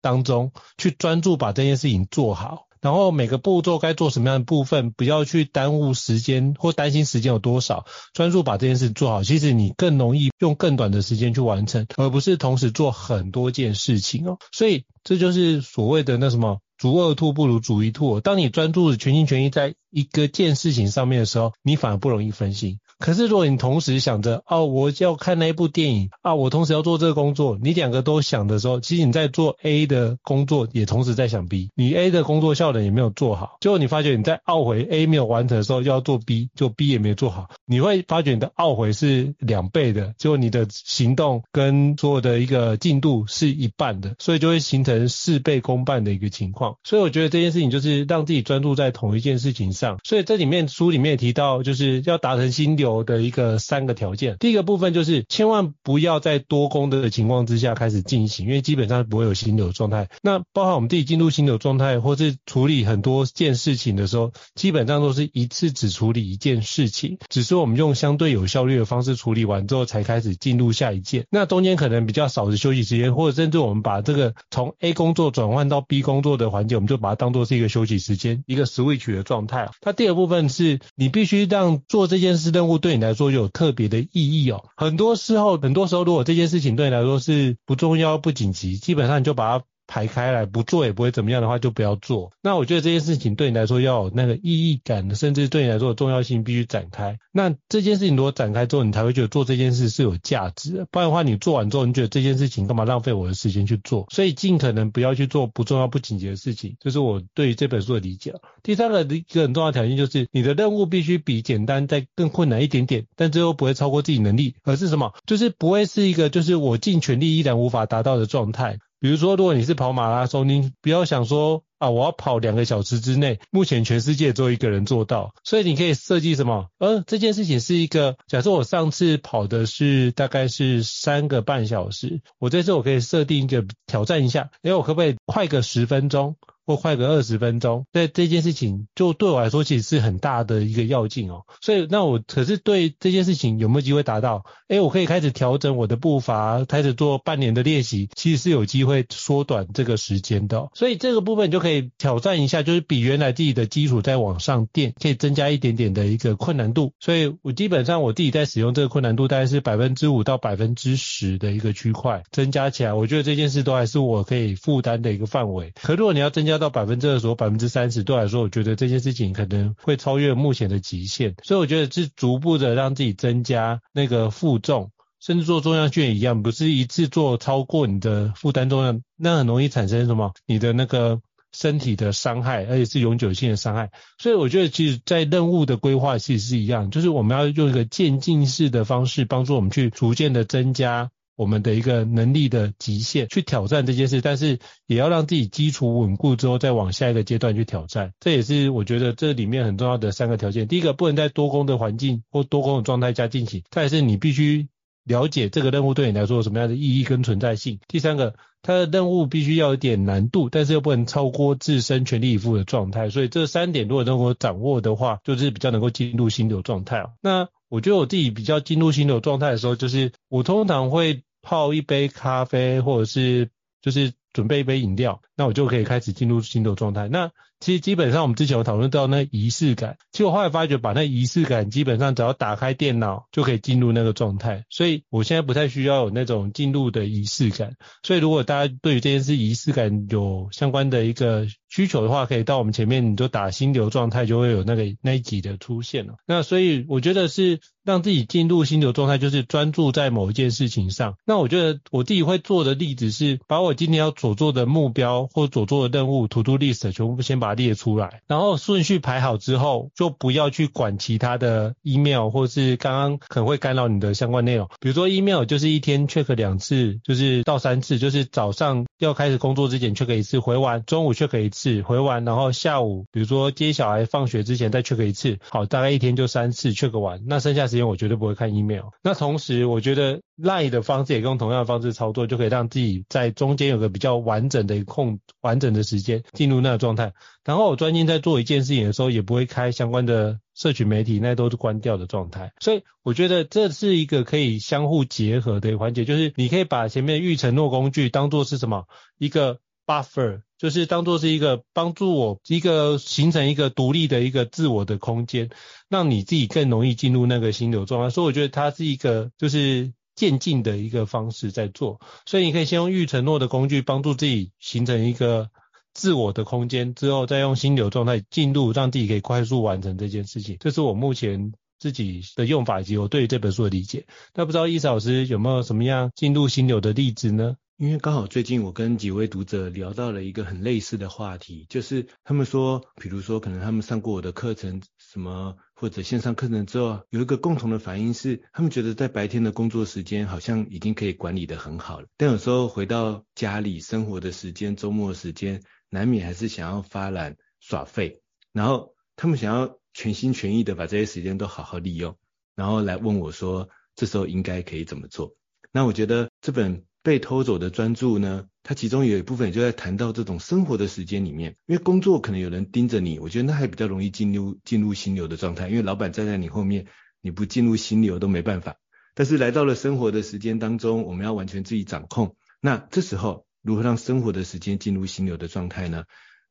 当中去专注把这件事情做好，然后每个步骤该做什么样的部分，不要去耽误时间或担心时间有多少，专注把这件事做好，其实你更容易用更短的时间去完成，而不是同时做很多件事情哦。所以这就是所谓的那什么，逐二兔不如逐一兔。当你专注全心全意在一个件事情上面的时候，你反而不容易分心。可是如果你同时想着哦，我要看那一部电影啊，我同时要做这个工作，你两个都想的时候，其实你在做 A 的工作，也同时在想 B，你 A 的工作效能也没有做好，结果你发觉你在懊悔 A 没有完成的时候，又要做 B，就 B 也没有做好，你会发觉你的懊悔是两倍的，就你的行动跟所有的一个进度是一半的，所以就会形成事倍功半的一个情况。所以我觉得这件事情就是让自己专注在同一件事情上。所以这里面书里面也提到，就是要达成心流。的一个三个条件，第一个部分就是千万不要在多工的情况之下开始进行，因为基本上不会有心流状态。那包含我们自己进入心流状态，或是处理很多件事情的时候，基本上都是一次只处理一件事情，只是我们用相对有效率的方式处理完之后，才开始进入下一件。那中间可能比较少的休息时间，或者甚至我们把这个从 A 工作转换到 B 工作的环节，我们就把它当做是一个休息时间，一个 switch 的状态。它第二部分是你必须让做这件事任务。对你来说有特别的意义哦。很多时候，很多时候，如果这件事情对你来说是不重要、不紧急，基本上你就把它。排开来不做也不会怎么样的话，就不要做。那我觉得这件事情对你来说要有那个意义感，甚至对你来说的重要性必须展开。那这件事情如果展开之后，你才会觉得做这件事是有价值的。不然的话，你做完之后，你觉得这件事情干嘛浪费我的时间去做？所以尽可能不要去做不重要、不紧急的事情。这是我对于这本书的理解。第三个一个很重要的条件就是，你的任务必须比简单再更困难一点点，但最后不会超过自己能力，而是什么？就是不会是一个就是我尽全力依然无法达到的状态。比如说，如果你是跑马拉松，你不要想说啊，我要跑两个小时之内，目前全世界只有一个人做到，所以你可以设计什么？呃，这件事情是一个，假设我上次跑的是大概是三个半小时，我这次我可以设定一个挑战一下，诶，我可不可以快个十分钟？或快个二十分钟，对这件事情就对我来说其实是很大的一个要紧哦。所以那我可是对这件事情有没有机会达到？诶，我可以开始调整我的步伐，开始做半年的练习，其实是有机会缩短这个时间的。所以这个部分就可以挑战一下，就是比原来自己的基础再往上垫，可以增加一点点的一个困难度。所以我基本上我自己在使用这个困难度大概是百分之五到百分之十的一个区块，增加起来，我觉得这件事都还是我可以负担的一个范围。可如果你要增加到百分之二十或百分之三十，对我来说，我觉得这件事情可能会超越目前的极限，所以我觉得是逐步的让自己增加那个负重，甚至做重量训练一样，不是一次做超过你的负担重量，那很容易产生什么？你的那个身体的伤害，而且是永久性的伤害。所以我觉得，其实，在任务的规划其实是一样，就是我们要用一个渐进式的方式，帮助我们去逐渐的增加。我们的一个能力的极限去挑战这件事，但是也要让自己基础稳固之后，再往下一个阶段去挑战。这也是我觉得这里面很重要的三个条件。第一个，不能在多工的环境或多工的状态下进行；再是你必须了解这个任务对你来说有什么样的意义跟存在性；第三个，它的任务必须要有点难度，但是又不能超过自身全力以赴的状态。所以这三点如果能够掌握的话，就是比较能够进入心流状态。那我觉得我自己比较进入心流状态的时候，就是我通常会。泡一杯咖啡，或者是就是准备一杯饮料，那我就可以开始进入新的状态。那其实基本上我们之前有讨论到那仪式感，其实我后来发觉把那仪式感基本上只要打开电脑就可以进入那个状态，所以我现在不太需要有那种进入的仪式感。所以如果大家对于这件事仪式感有相关的一个需求的话，可以到我们前面你就打心流状态，就会有那个那一集的出现了。那所以我觉得是让自己进入心流状态，就是专注在某一件事情上。那我觉得我自己会做的例子是，把我今天要所做的目标或所做的任务 to do list 全部先把它列出来，然后顺序排好之后，就不要去管其他的 email 或是刚刚可能会干扰你的相关内容。比如说 email 就是一天 check 两次，就是到三次，就是早上要开始工作之前 check 一次，回完中午 check 一次。回完，然后下午，比如说接小孩放学之前再 check 一次，好，大概一天就三次 check 完。那剩下时间我绝对不会看 email。那同时，我觉得 line 的方式也用同样的方式操作，就可以让自己在中间有个比较完整的空完整的时间进入那个状态。然后我专心在做一件事情的时候，也不会开相关的社群媒体，那都是关掉的状态。所以我觉得这是一个可以相互结合的一个环节，就是你可以把前面预承诺工具当做是什么一个 buffer。就是当做是一个帮助我一个形成一个独立的一个自我的空间，让你自己更容易进入那个心流状态。所以我觉得它是一个就是渐进的一个方式在做。所以你可以先用预承诺的工具帮助自己形成一个自我的空间，之后再用心流状态进入，让自己可以快速完成这件事情。这是我目前自己的用法以及我对这本书的理解。那不知道伊莎老师有没有什么样进入心流的例子呢？因为刚好最近我跟几位读者聊到了一个很类似的话题，就是他们说，比如说可能他们上过我的课程，什么或者线上课程之后，有一个共同的反应是，他们觉得在白天的工作时间好像已经可以管理得很好了，但有时候回到家里生活的时间、周末时间，难免还是想要发懒耍废，然后他们想要全心全意的把这些时间都好好利用，然后来问我说，这时候应该可以怎么做？那我觉得这本。被偷走的专注呢，它其中有一部分就在谈到这种生活的时间里面，因为工作可能有人盯着你，我觉得那还比较容易进入进入心流的状态，因为老板站在你后面，你不进入心流都没办法。但是来到了生活的时间当中，我们要完全自己掌控。那这时候如何让生活的时间进入心流的状态呢？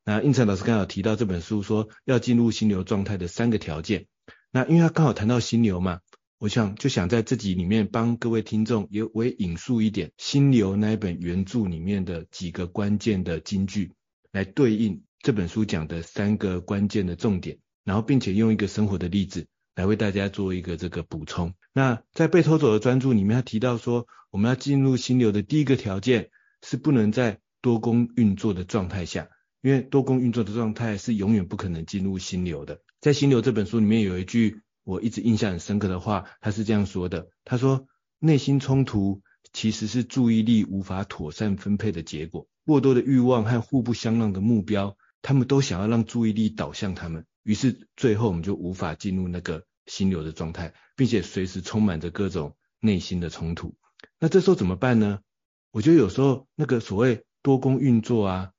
那胤丞老师刚好提到这本书说要进入心流状态的三个条件。那因为他刚好谈到心流嘛。我想就想在这集里面帮各位听众也我也引述一点《心流》那一本原著里面的几个关键的金句，来对应这本书讲的三个关键的重点，然后并且用一个生活的例子来为大家做一个这个补充。那在被偷走的专注里面，他提到说，我们要进入心流的第一个条件是不能在多工运作的状态下，因为多工运作的状态是永远不可能进入心流的。在《心流》这本书里面有一句。我一直印象很深刻的话，他是这样说的：他说，内心冲突其实是注意力无法妥善分配的结果。过多的欲望和互不相让的目标，他们都想要让注意力导向他们，于是最后我们就无法进入那个心流的状态，并且随时充满着各种内心的冲突。那这时候怎么办呢？我觉得有时候那个所谓多工运作啊，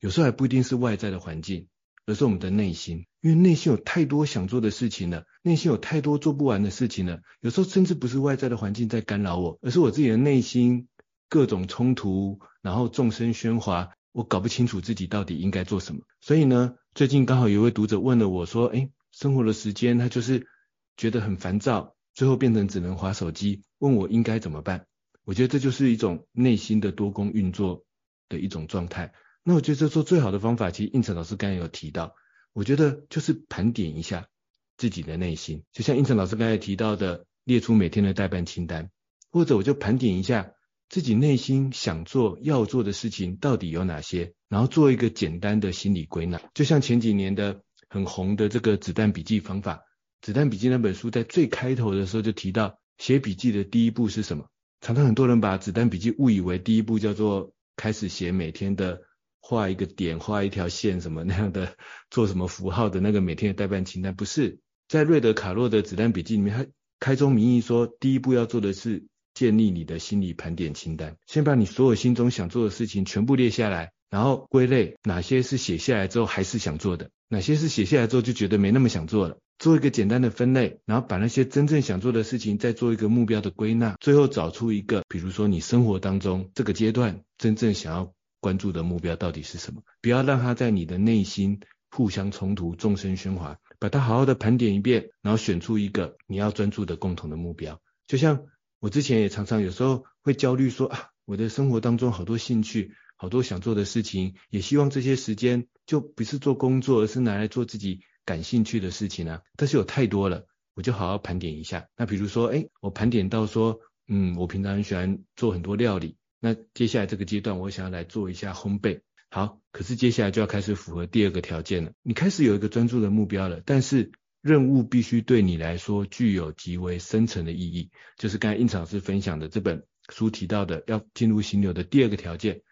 有时候还不一定是外在的环境。而是我们的内心，因为内心有太多想做的事情了，内心有太多做不完的事情了。有时候甚至不是外在的环境在干扰我，而是我自己的内心各种冲突，然后众声喧哗，我搞不清楚自己到底应该做什么。所以呢，最近刚好有位读者问了我说：“诶，生活的时间他就是觉得很烦躁，最后变成只能滑手机，问我应该怎么办？”我觉得这就是一种内心的多工运作的一种状态。那我觉得这做最好的方法，其实应成老师刚才有提到，我觉得就是盘点一下自己的内心，就像应成老师刚才提到的，列出每天的待办清单，或者我就盘点一下自己内心想做要做的事情到底有哪些，然后做一个简单的心理归纳。就像前几年的很红的这个子弹笔记方法，子弹笔记那本书在最开头的时候就提到，写笔记的第一步是什么？常常很多人把子弹笔记误以为第一步叫做开始写每天的。画一个点，画一条线，什么那样的，做什么符号的那个每天的待办清单，不是在瑞德卡洛的子弹笔记里面，他开宗明义说，第一步要做的是建立你的心理盘点清单，先把你所有心中想做的事情全部列下来，然后归类哪些是写下来之后还是想做的，哪些是写下来之后就觉得没那么想做了，做一个简单的分类，然后把那些真正想做的事情再做一个目标的归纳，最后找出一个，比如说你生活当中这个阶段真正想要。关注的目标到底是什么，不要让它在你的内心互相冲突、众生喧哗，把它好好的盘点一遍，然后选出一个你要专注的共同的目标。就像我之前也常常有时候会焦虑说啊，我的生活当中好多兴趣。好多想做的事情，也希望这些时间就不是做工作，而是拿来做自己感兴趣的事情啊。但是有太多了，我就好好盘点一下。那比如说，哎，我盘点到说，嗯，我平常很喜欢做很多料理。那接下来这个阶段，我想要来做一下烘焙。好，可是接下来就要开始符合第二个条件了。你开始有一个专注的目标了，但是任务必须对你来说具有极为深层的意义，就是刚才印老师分享的这本书提到的，要进入心流的第二个条件。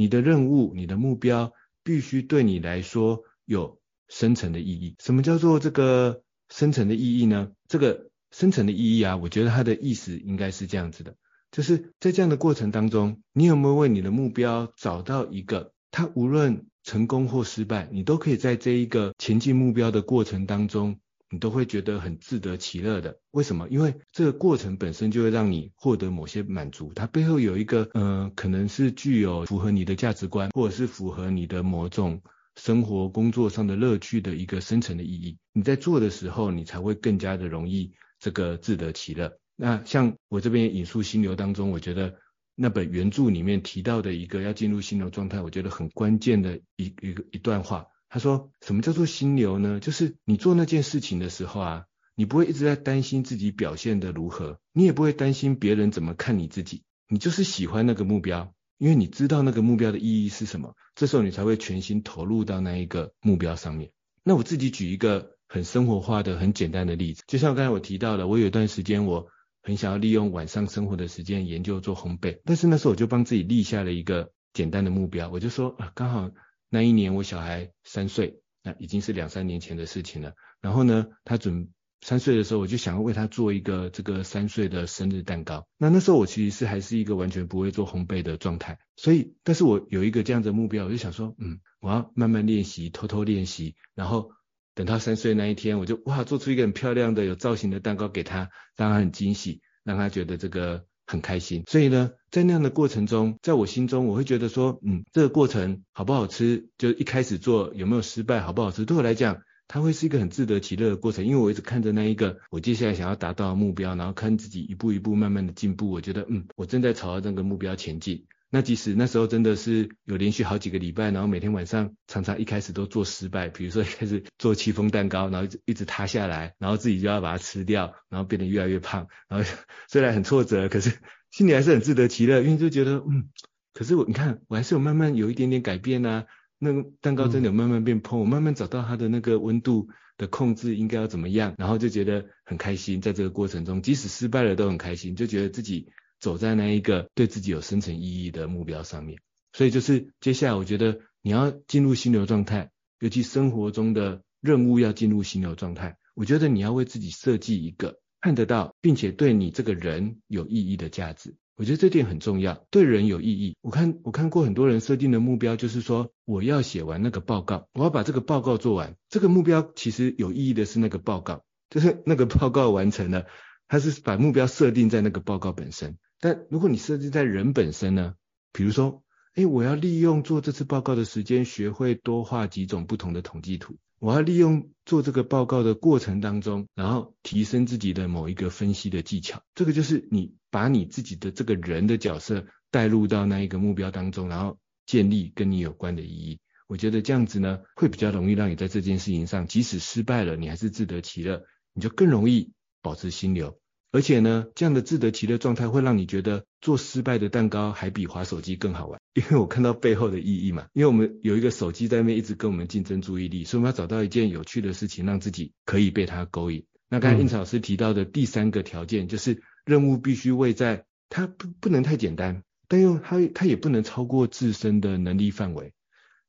你的任务、你的目标必须对你来说有深层的意义。什么叫做这个深层的意义呢？这个深层的意义啊，我觉得它的意思应该是这样子的，就是在这样的过程当中，你有没有为你的目标找到一个，它无论成功或失败，你都可以在这一个前进目标的过程当中。你都会觉得很自得其乐的，为什么？因为这个过程本身就会让你获得某些满足，它背后有一个，呃，可能是具有符合你的价值观，或者是符合你的某种生活工作上的乐趣的一个深层的意义。你在做的时候，你才会更加的容易这个自得其乐。那像我这边引述心流当中，我觉得那本原著里面提到的一个要进入心流状态，我觉得很关键的一一个一段话。他说：“什么叫做心流呢？就是你做那件事情的时候啊，你不会一直在担心自己表现得如何，你也不会担心别人怎么看你自己，你就是喜欢那个目标，因为你知道那个目标的意义是什么，这时候你才会全心投入到那一个目标上面。那我自己举一个很生活化的、很简单的例子，就像刚才我提到的，我有一段时间我很想要利用晚上生活的时间研究做烘焙，但是那时候我就帮自己立下了一个简单的目标，我就说啊，刚好。”那一年我小孩三岁，那已经是两三年前的事情了。然后呢，他准三岁的时候，我就想要为他做一个这个三岁的生日蛋糕。那那时候我其实是还是一个完全不会做烘焙的状态，所以，但是我有一个这样的目标，我就想说，嗯，我要慢慢练习，偷偷练习，然后等他三岁那一天，我就哇，做出一个很漂亮的有造型的蛋糕给他，让他很惊喜，让他觉得这个。很开心，所以呢，在那样的过程中，在我心中，我会觉得说，嗯，这个过程好不好吃，就一开始做有没有失败，好不好吃，对我来讲，它会是一个很自得其乐的过程，因为我一直看着那一个我接下来想要达到的目标，然后看自己一步一步慢慢的进步，我觉得，嗯，我正在朝着那个目标前进。那即使那时候真的是有连续好几个礼拜，然后每天晚上常常一开始都做失败，比如说一开始做戚风蛋糕，然后一直一直塌下来，然后自己就要把它吃掉，然后变得越来越胖，然后 *laughs* 虽然很挫折，可是 *laughs* 心里还是很自得其乐，因为就觉得嗯，可是我你看我还是有慢慢有一点点改变啊，那个蛋糕真的有慢慢变蓬，我慢慢找到它的那个温度的控制应该要怎么样，然后就觉得很开心，在这个过程中即使失败了都很开心，就觉得自己。走在那一个对自己有深层意义的目标上面，所以就是接下来我觉得你要进入心流状态，尤其生活中的任务要进入心流状态，我觉得你要为自己设计一个看得到并且对你这个人有意义的价值，我觉得这点很重要，对人有意义。我看我看过很多人设定的目标就是说我要写完那个报告，我要把这个报告做完，这个目标其实有意义的是那个报告，就是那个报告完成了，他是把目标设定在那个报告本身。但如果你设置在人本身呢？比如说，诶，我要利用做这次报告的时间，学会多画几种不同的统计图。我要利用做这个报告的过程当中，然后提升自己的某一个分析的技巧。这个就是你把你自己的这个人的角色带入到那一个目标当中，然后建立跟你有关的意义。我觉得这样子呢，会比较容易让你在这件事情上，即使失败了，你还是自得其乐，你就更容易保持心流。而且呢，这样的自得其乐状态会让你觉得做失败的蛋糕还比滑手机更好玩，*laughs* 因为我看到背后的意义嘛。因为我们有一个手机在那边一直跟我们竞争注意力，所以我们要找到一件有趣的事情，让自己可以被它勾引。那刚才印草老师提到的第三个条件，就是任务必须位在它不不能太简单，但又它它也不能超过自身的能力范围，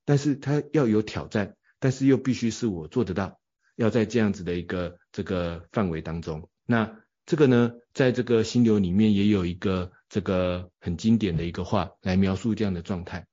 但是它要有挑战，但是又必须是我做得到，要在这样子的一个这个范围当中，那。这个呢，在这个心流里面也有一个这个很经典的一个话来描述这样的状态。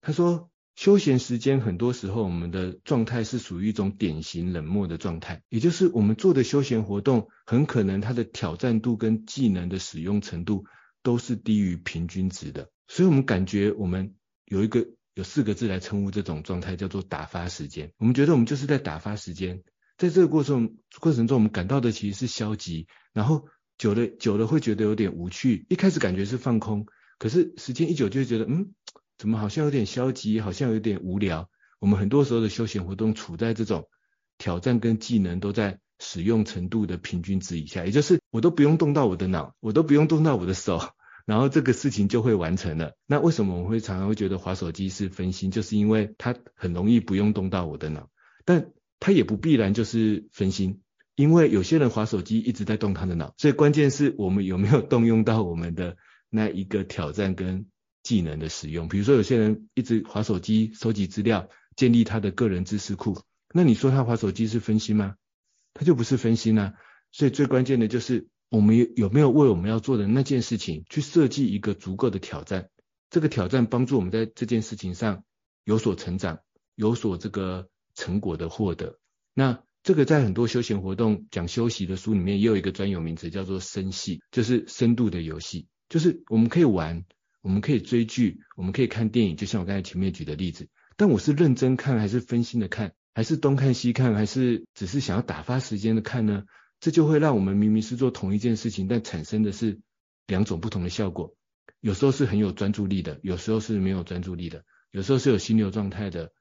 他说，休闲时间很多时候我们的状态是属于一种典型冷漠的状态，也就是我们做的休闲活动很可能它的挑战度跟技能的使用程度都是低于平均值的，所以我们感觉我们有一个有四个字来称呼这种状态，叫做打发时间。我们觉得我们就是在打发时间，在这个过程过程中，我们感到的其实是消极，然后久了久了会觉得有点无趣。一开始感觉是放空，可是时间一久就会觉得，嗯，怎么好像有点消极，好像有点无聊。我们很多时候的休闲活动处在这种挑战跟技能都在使用程度的平均值以下，也就是我都不用动到我的脑，我都不用动到我的手。然后这个事情就会完成了。那为什么我们会常常会觉得滑手机是分心？就是因为它很容易不用动到我的脑，但它也不必然就是分心，因为有些人滑手机一直在动他的脑，所以关键是我们有没有动用到我们的那一个挑战跟技能的使用。比如说有些人一直滑手机收集资料，建立他的个人知识库，那你说他滑手机是分心吗？他就不是分心啊。所以最关键的就是。我们有没有为我们要做的那件事情去设计一个足够的挑战？这个挑战帮助我们在这件事情上有所成长，有所这个成果的获得。那这个在很多休闲活动讲休息的书里面也有一个专有名词叫做深系，就是深度的游戏，就是我们可以玩，我们可以追剧，我们可以看电影，就像我刚才前面举的例子。但我是认真看还是分心的看，还是东看西看，还是只是想要打发时间的看呢？这就会让我们明明是做同一件事情，但产生的是两种不同的效果。有时候是很有专注力的，有时候是没有专注力的，有时候是有心流状态的，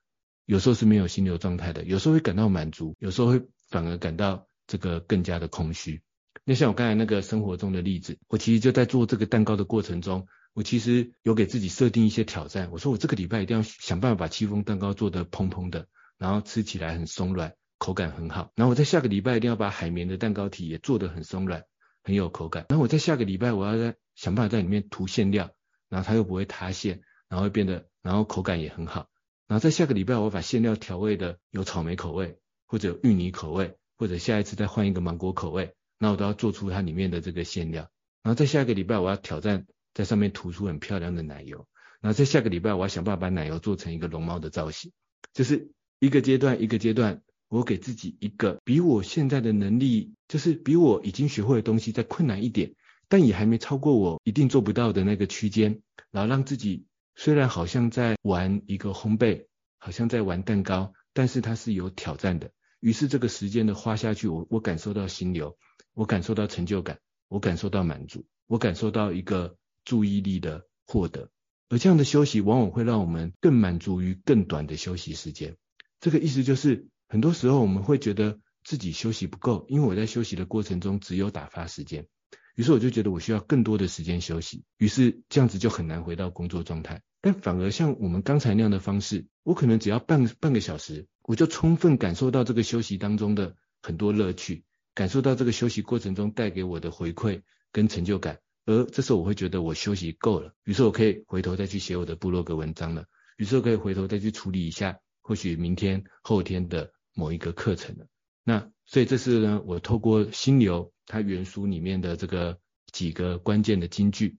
有时候是没有心流状态的，有时候会感到满足，有时候会反而感到这个更加的空虚。那像我刚才那个生活中的例子，我其实就在做这个蛋糕的过程中，我其实有给自己设定一些挑战。我说我这个礼拜一定要想办法把戚风蛋糕做得蓬蓬的，然后吃起来很松软。口感很好，然后我在下个礼拜一定要把海绵的蛋糕体也做得很松软，很有口感。然后我在下个礼拜我要再想办法在里面涂馅料，然后它又不会塌陷，然后变得，然后口感也很好。然后在下个礼拜我把馅料调味的有草莓口味，或者芋泥口味，或者下一次再换一个芒果口味，那我都要做出它里面的这个馅料。然后在下个礼拜我要挑战在上面涂出很漂亮的奶油。然后在下个礼拜我要想办法把奶油做成一个龙猫的造型，就是一个阶段一个阶段。我给自己一个比我现在的能力，就是比我已经学会的东西再困难一点，但也还没超过我一定做不到的那个区间，然后让自己虽然好像在玩一个烘焙，好像在玩蛋糕，但是它是有挑战的。于是这个时间的花下去，我我感受到心流，我感受到成就感，我感受到满足，我感受到一个注意力的获得。而这样的休息往往会让我们更满足于更短的休息时间。这个意思就是。很多时候我们会觉得自己休息不够，因为我在休息的过程中只有打发时间，于是我就觉得我需要更多的时间休息，于是这样子就很难回到工作状态。但反而像我们刚才那样的方式，我可能只要半半个小时，我就充分感受到这个休息当中的很多乐趣，感受到这个休息过程中带给我的回馈跟成就感，而这时候我会觉得我休息够了，于是我可以回头再去写我的部落格文章了，于是我可以回头再去处理一下，或许明天后天的。某一个课程了，那所以这是呢，我透过心流它原书里面的这个几个关键的金句，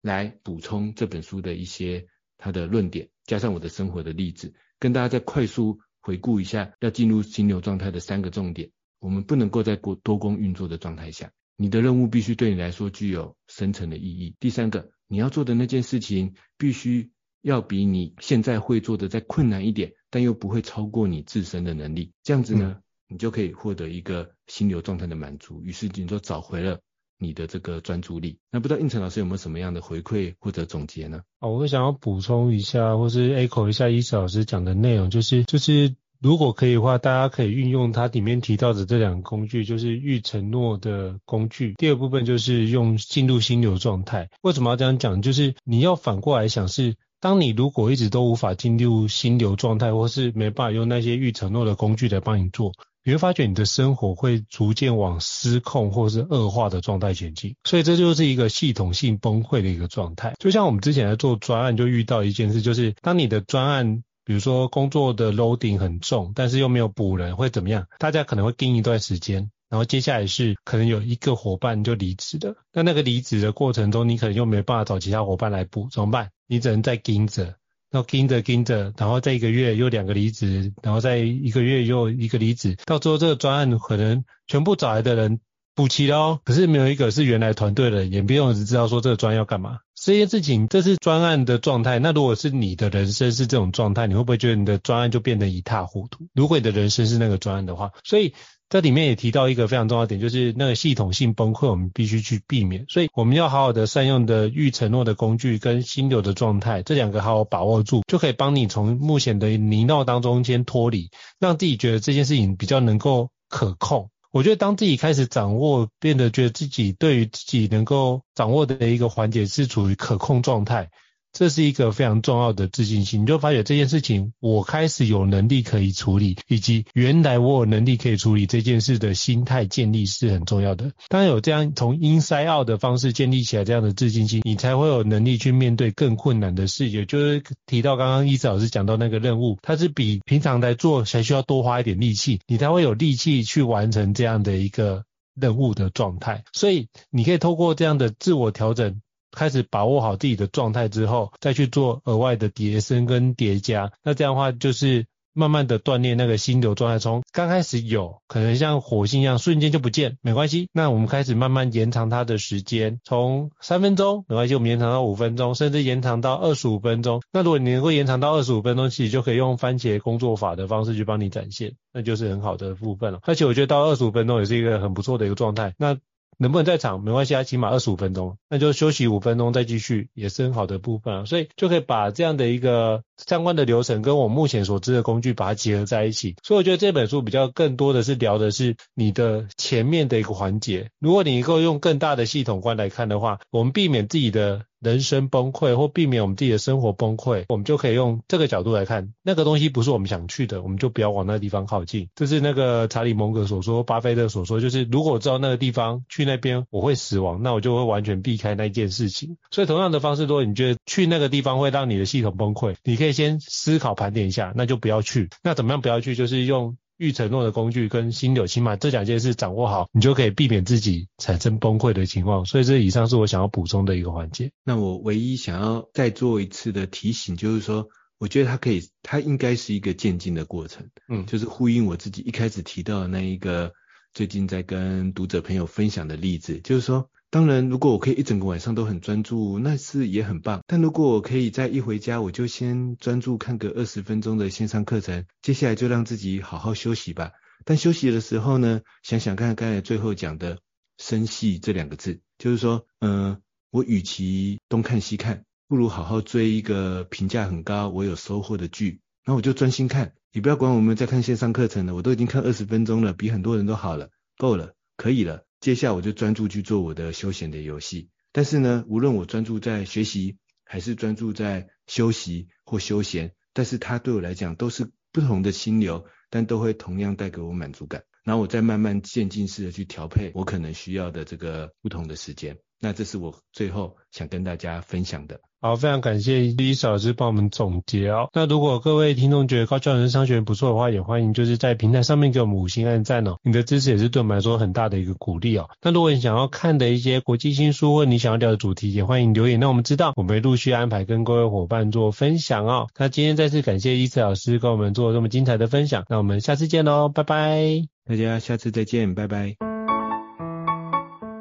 来补充这本书的一些它的论点，加上我的生活的例子，跟大家再快速回顾一下，要进入心流状态的三个重点。我们不能够在过多工运作的状态下，你的任务必须对你来说具有深层的意义。第三个，你要做的那件事情必须要比你现在会做的再困难一点。但又不会超过你自身的能力，这样子呢，你就可以获得一个心流状态的满足，于是你就找回了你的这个专注力。那不知道应成老师有没有什么样的回馈或者总结呢？哦，我会想要补充一下，或是 echo 一下伊慈老师讲的内容，就是就是如果可以的话，大家可以运用它里面提到的这两个工具，就是预承诺的工具。第二部分就是用进入心流状态。为什么要这样讲？就是你要反过来想是。当你如果一直都无法进入心流状态，或是没办法用那些预承诺的工具来帮你做，你会发觉你的生活会逐渐往失控或是恶化的状态前进。所以这就是一个系统性崩溃的一个状态。就像我们之前在做专案，就遇到一件事，就是当你的专案，比如说工作的 loading 很重，但是又没有补人，会怎么样？大家可能会盯一段时间。然后接下来是可能有一个伙伴就离职了，那那个离职的过程中，你可能又没办法找其他伙伴来补，怎么办？你只能再盯着，然后盯着盯着，然后再一个月又两个离职，然后再一个月又一个离职，到最后这个专案可能全部找来的人补齐了哦，可是没有一个是原来团队的，也不用只知道说这个专要干嘛。这些事情，这是专案的状态。那如果是你的人生是这种状态，你会不会觉得你的专案就变得一塌糊涂？如果你的人生是那个专案的话，所以这里面也提到一个非常重要的点，就是那个系统性崩溃，我们必须去避免。所以我们要好好的善用的预承诺的工具跟心流的状态，这两个好好把握住，就可以帮你从目前的泥淖当中先脱离，让自己觉得这件事情比较能够可控。我觉得当自己开始掌握，变得觉得自己对于自己能够掌握的一个环节是处于可控状态。这是一个非常重要的自信心，你就发觉这件事情，我开始有能力可以处理，以及原来我有能力可以处理这件事的心态建立是很重要的。当有这样从 inside out 的方式建立起来这样的自信心，你才会有能力去面对更困难的事。也就是提到刚刚伊子老师讲到那个任务，它是比平常来做还需要多花一点力气，你才会有力气去完成这样的一个任务的状态。所以你可以透过这样的自我调整。开始把握好自己的状态之后，再去做额外的叠升跟叠加。那这样的话，就是慢慢的锻炼那个心流状态。从刚开始有可能像火星一样瞬间就不见，没关系。那我们开始慢慢延长它的时间，从三分钟没关系，我们延长到五分钟，甚至延长到二十五分钟。那如果你能够延长到二十五分钟，其实就可以用番茄工作法的方式去帮你展现，那就是很好的部分了。而且我觉得到二十五分钟也是一个很不错的一个状态。那能不能在场没关系啊，起码二十五分钟，那就休息五分钟再继续，也是很好的部分啊。所以就可以把这样的一个相关的流程跟我目前所知的工具把它结合在一起。所以我觉得这本书比较更多的是聊的是你的前面的一个环节。如果你能够用更大的系统观来看的话，我们避免自己的。人生崩溃或避免我们自己的生活崩溃，我们就可以用这个角度来看，那个东西不是我们想去的，我们就不要往那个地方靠近。这是那个查理蒙格所说，巴菲特所说，就是如果我知道那个地方去那边我会死亡，那我就会完全避开那件事情。所以同样的方式，如果你觉得去那个地方会让你的系统崩溃，你可以先思考盘点一下，那就不要去。那怎么样不要去？就是用。预承诺的工具跟心流，起码这两件事掌握好，你就可以避免自己产生崩溃的情况。所以这以上是我想要补充的一个环节。那我唯一想要再做一次的提醒，就是说，我觉得它可以，它应该是一个渐进的过程。嗯，就是呼应我自己一开始提到的那一个，最近在跟读者朋友分享的例子，就是说。当然，如果我可以一整个晚上都很专注，那是也很棒。但如果我可以在一回家，我就先专注看个二十分钟的线上课程，接下来就让自己好好休息吧。但休息的时候呢，想想看刚才最后讲的“生细”这两个字，就是说，嗯、我与其东看西看，不如好好追一个评价很高、我有收获的剧，那我就专心看。你不要管我们在看线上课程了，我都已经看二十分钟了，比很多人都好了，够了，可以了。接下来我就专注去做我的休闲的游戏，但是呢，无论我专注在学习，还是专注在休息或休闲，但是它对我来讲都是不同的心流，但都会同样带给我满足感。然后我再慢慢渐进式的去调配我可能需要的这个不同的时间。那这是我最后想跟大家分享的。好，非常感谢伊斯老师帮我们总结哦。那如果各位听众觉得高教人生商学院不错的话，也欢迎就是在平台上面给我们五星按赞哦。你的支持也是对我们来说很大的一个鼓励哦。那如果你想要看的一些国际新书，或你想要聊的主题，也欢迎留言让我们知道，我们会陆续安排跟各位伙伴做分享哦。那今天再次感谢伊斯老师跟我们做这么精彩的分享，那我们下次见喽，拜拜。大家下次再见，拜拜。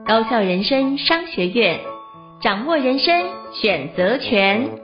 高校人生商学院，掌握人生选择权。